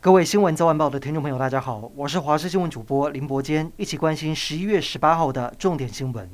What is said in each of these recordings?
各位新闻早晚报的听众朋友，大家好，我是华视新闻主播林伯坚，一起关心十一月十八号的重点新闻。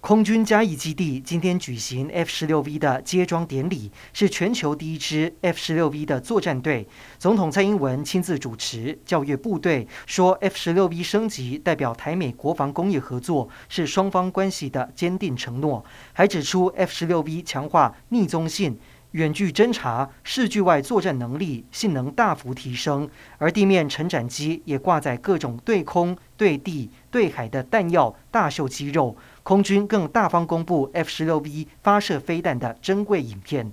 空军嘉义基地今天举行 F 十六 V 的接装典礼，是全球第一支 F 十六 V 的作战队。总统蔡英文亲自主持教阅部队，说 F 十六 V 升级代表台美国防工业合作是双方关系的坚定承诺，还指出 F 十六 V 强化逆踪性。远距侦察、视距外作战能力性能大幅提升，而地面承战机也挂载各种对空、对地、对海的弹药，大秀肌肉。空军更大方公布 F 十六 V 发射飞弹的珍贵影片。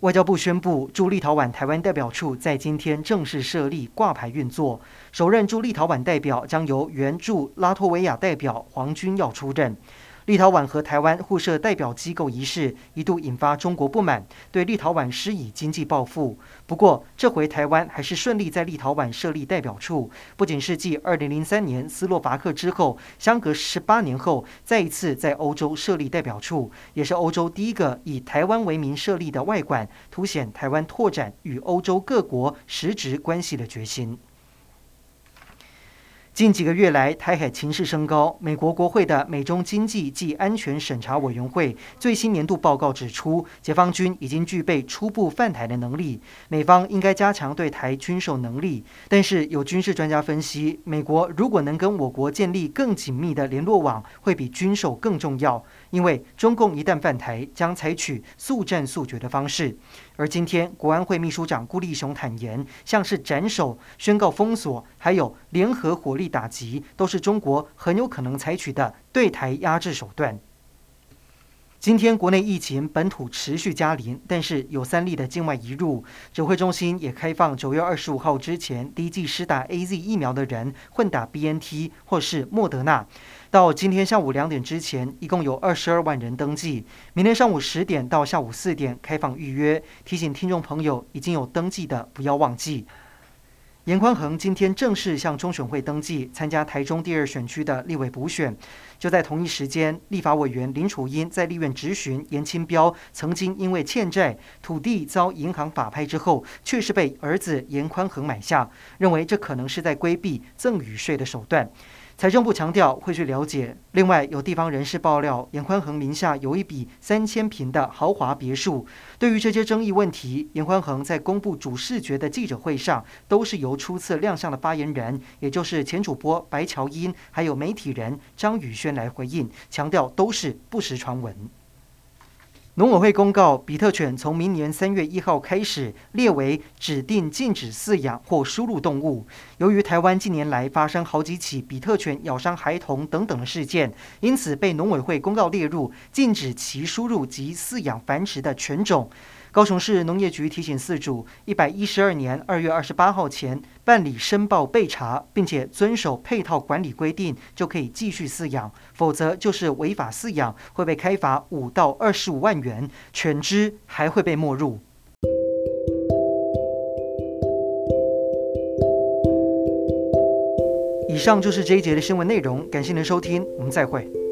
外交部宣布，驻立陶宛台湾代表处在今天正式设立挂牌运作，首任驻立陶宛代表将由原驻拉脱维亚代表黄君耀出任。立陶宛和台湾互设代表机构一事一度引发中国不满，对立陶宛施以经济报复。不过，这回台湾还是顺利在立陶宛设立代表处，不仅是继二零零三年斯洛伐克之后，相隔十八年后再一次在欧洲设立代表处，也是欧洲第一个以台湾为名设立的外馆，凸显台湾拓展与欧洲各国实质关系的决心。近几个月来，台海情势升高。美国国会的美中经济暨安全审查委员会最新年度报告指出，解放军已经具备初步犯台的能力，美方应该加强对台军售能力。但是，有军事专家分析，美国如果能跟我国建立更紧密的联络网，会比军售更重要。因为中共一旦犯台，将采取速战速决的方式。而今天，国安会秘书长顾立雄坦言，像是斩首、宣告封锁，还有联合火力打击，都是中国很有可能采取的对台压制手段。今天国内疫情本土持续加零，但是有三例的境外移入。指挥中心也开放九月二十五号之前第一剂施打 AZ 疫苗的人混打 BNT 或是莫德纳。到今天下午两点之前，一共有二十二万人登记。明天上午十点到下午四点开放预约。提醒听众朋友，已经有登记的不要忘记。严宽恒今天正式向中选会登记参加台中第二选区的立委补选。就在同一时间，立法委员林楚英在立院质询严清标，曾经因为欠债、土地遭银行法拍之后，却是被儿子严宽恒买下，认为这可能是在规避赠与税的手段。财政部强调会去了解。另外，有地方人士爆料，严宽恒名下有一笔三千平的豪华别墅。对于这些争议问题，严宽恒在公布主视觉的记者会上，都是由初次亮相的发言人，也就是前主播白乔英，还有媒体人张宇轩来回应，强调都是不实传闻。农委会公告，比特犬从明年三月一号开始列为指定禁止饲养或输入动物。由于台湾近年来发生好几起比特犬咬伤孩童等等的事件，因此被农委会公告列入禁止其输入及饲养繁殖的犬种。高雄市农业局提醒饲主，一百一十二年二月二十八号前办理申报备查，并且遵守配套管理规定，就可以继续饲养；否则就是违法饲养，会被开罚五到二十五万元，犬只还会被没入。以上就是这一节的新闻内容，感谢您的收听，我们再会。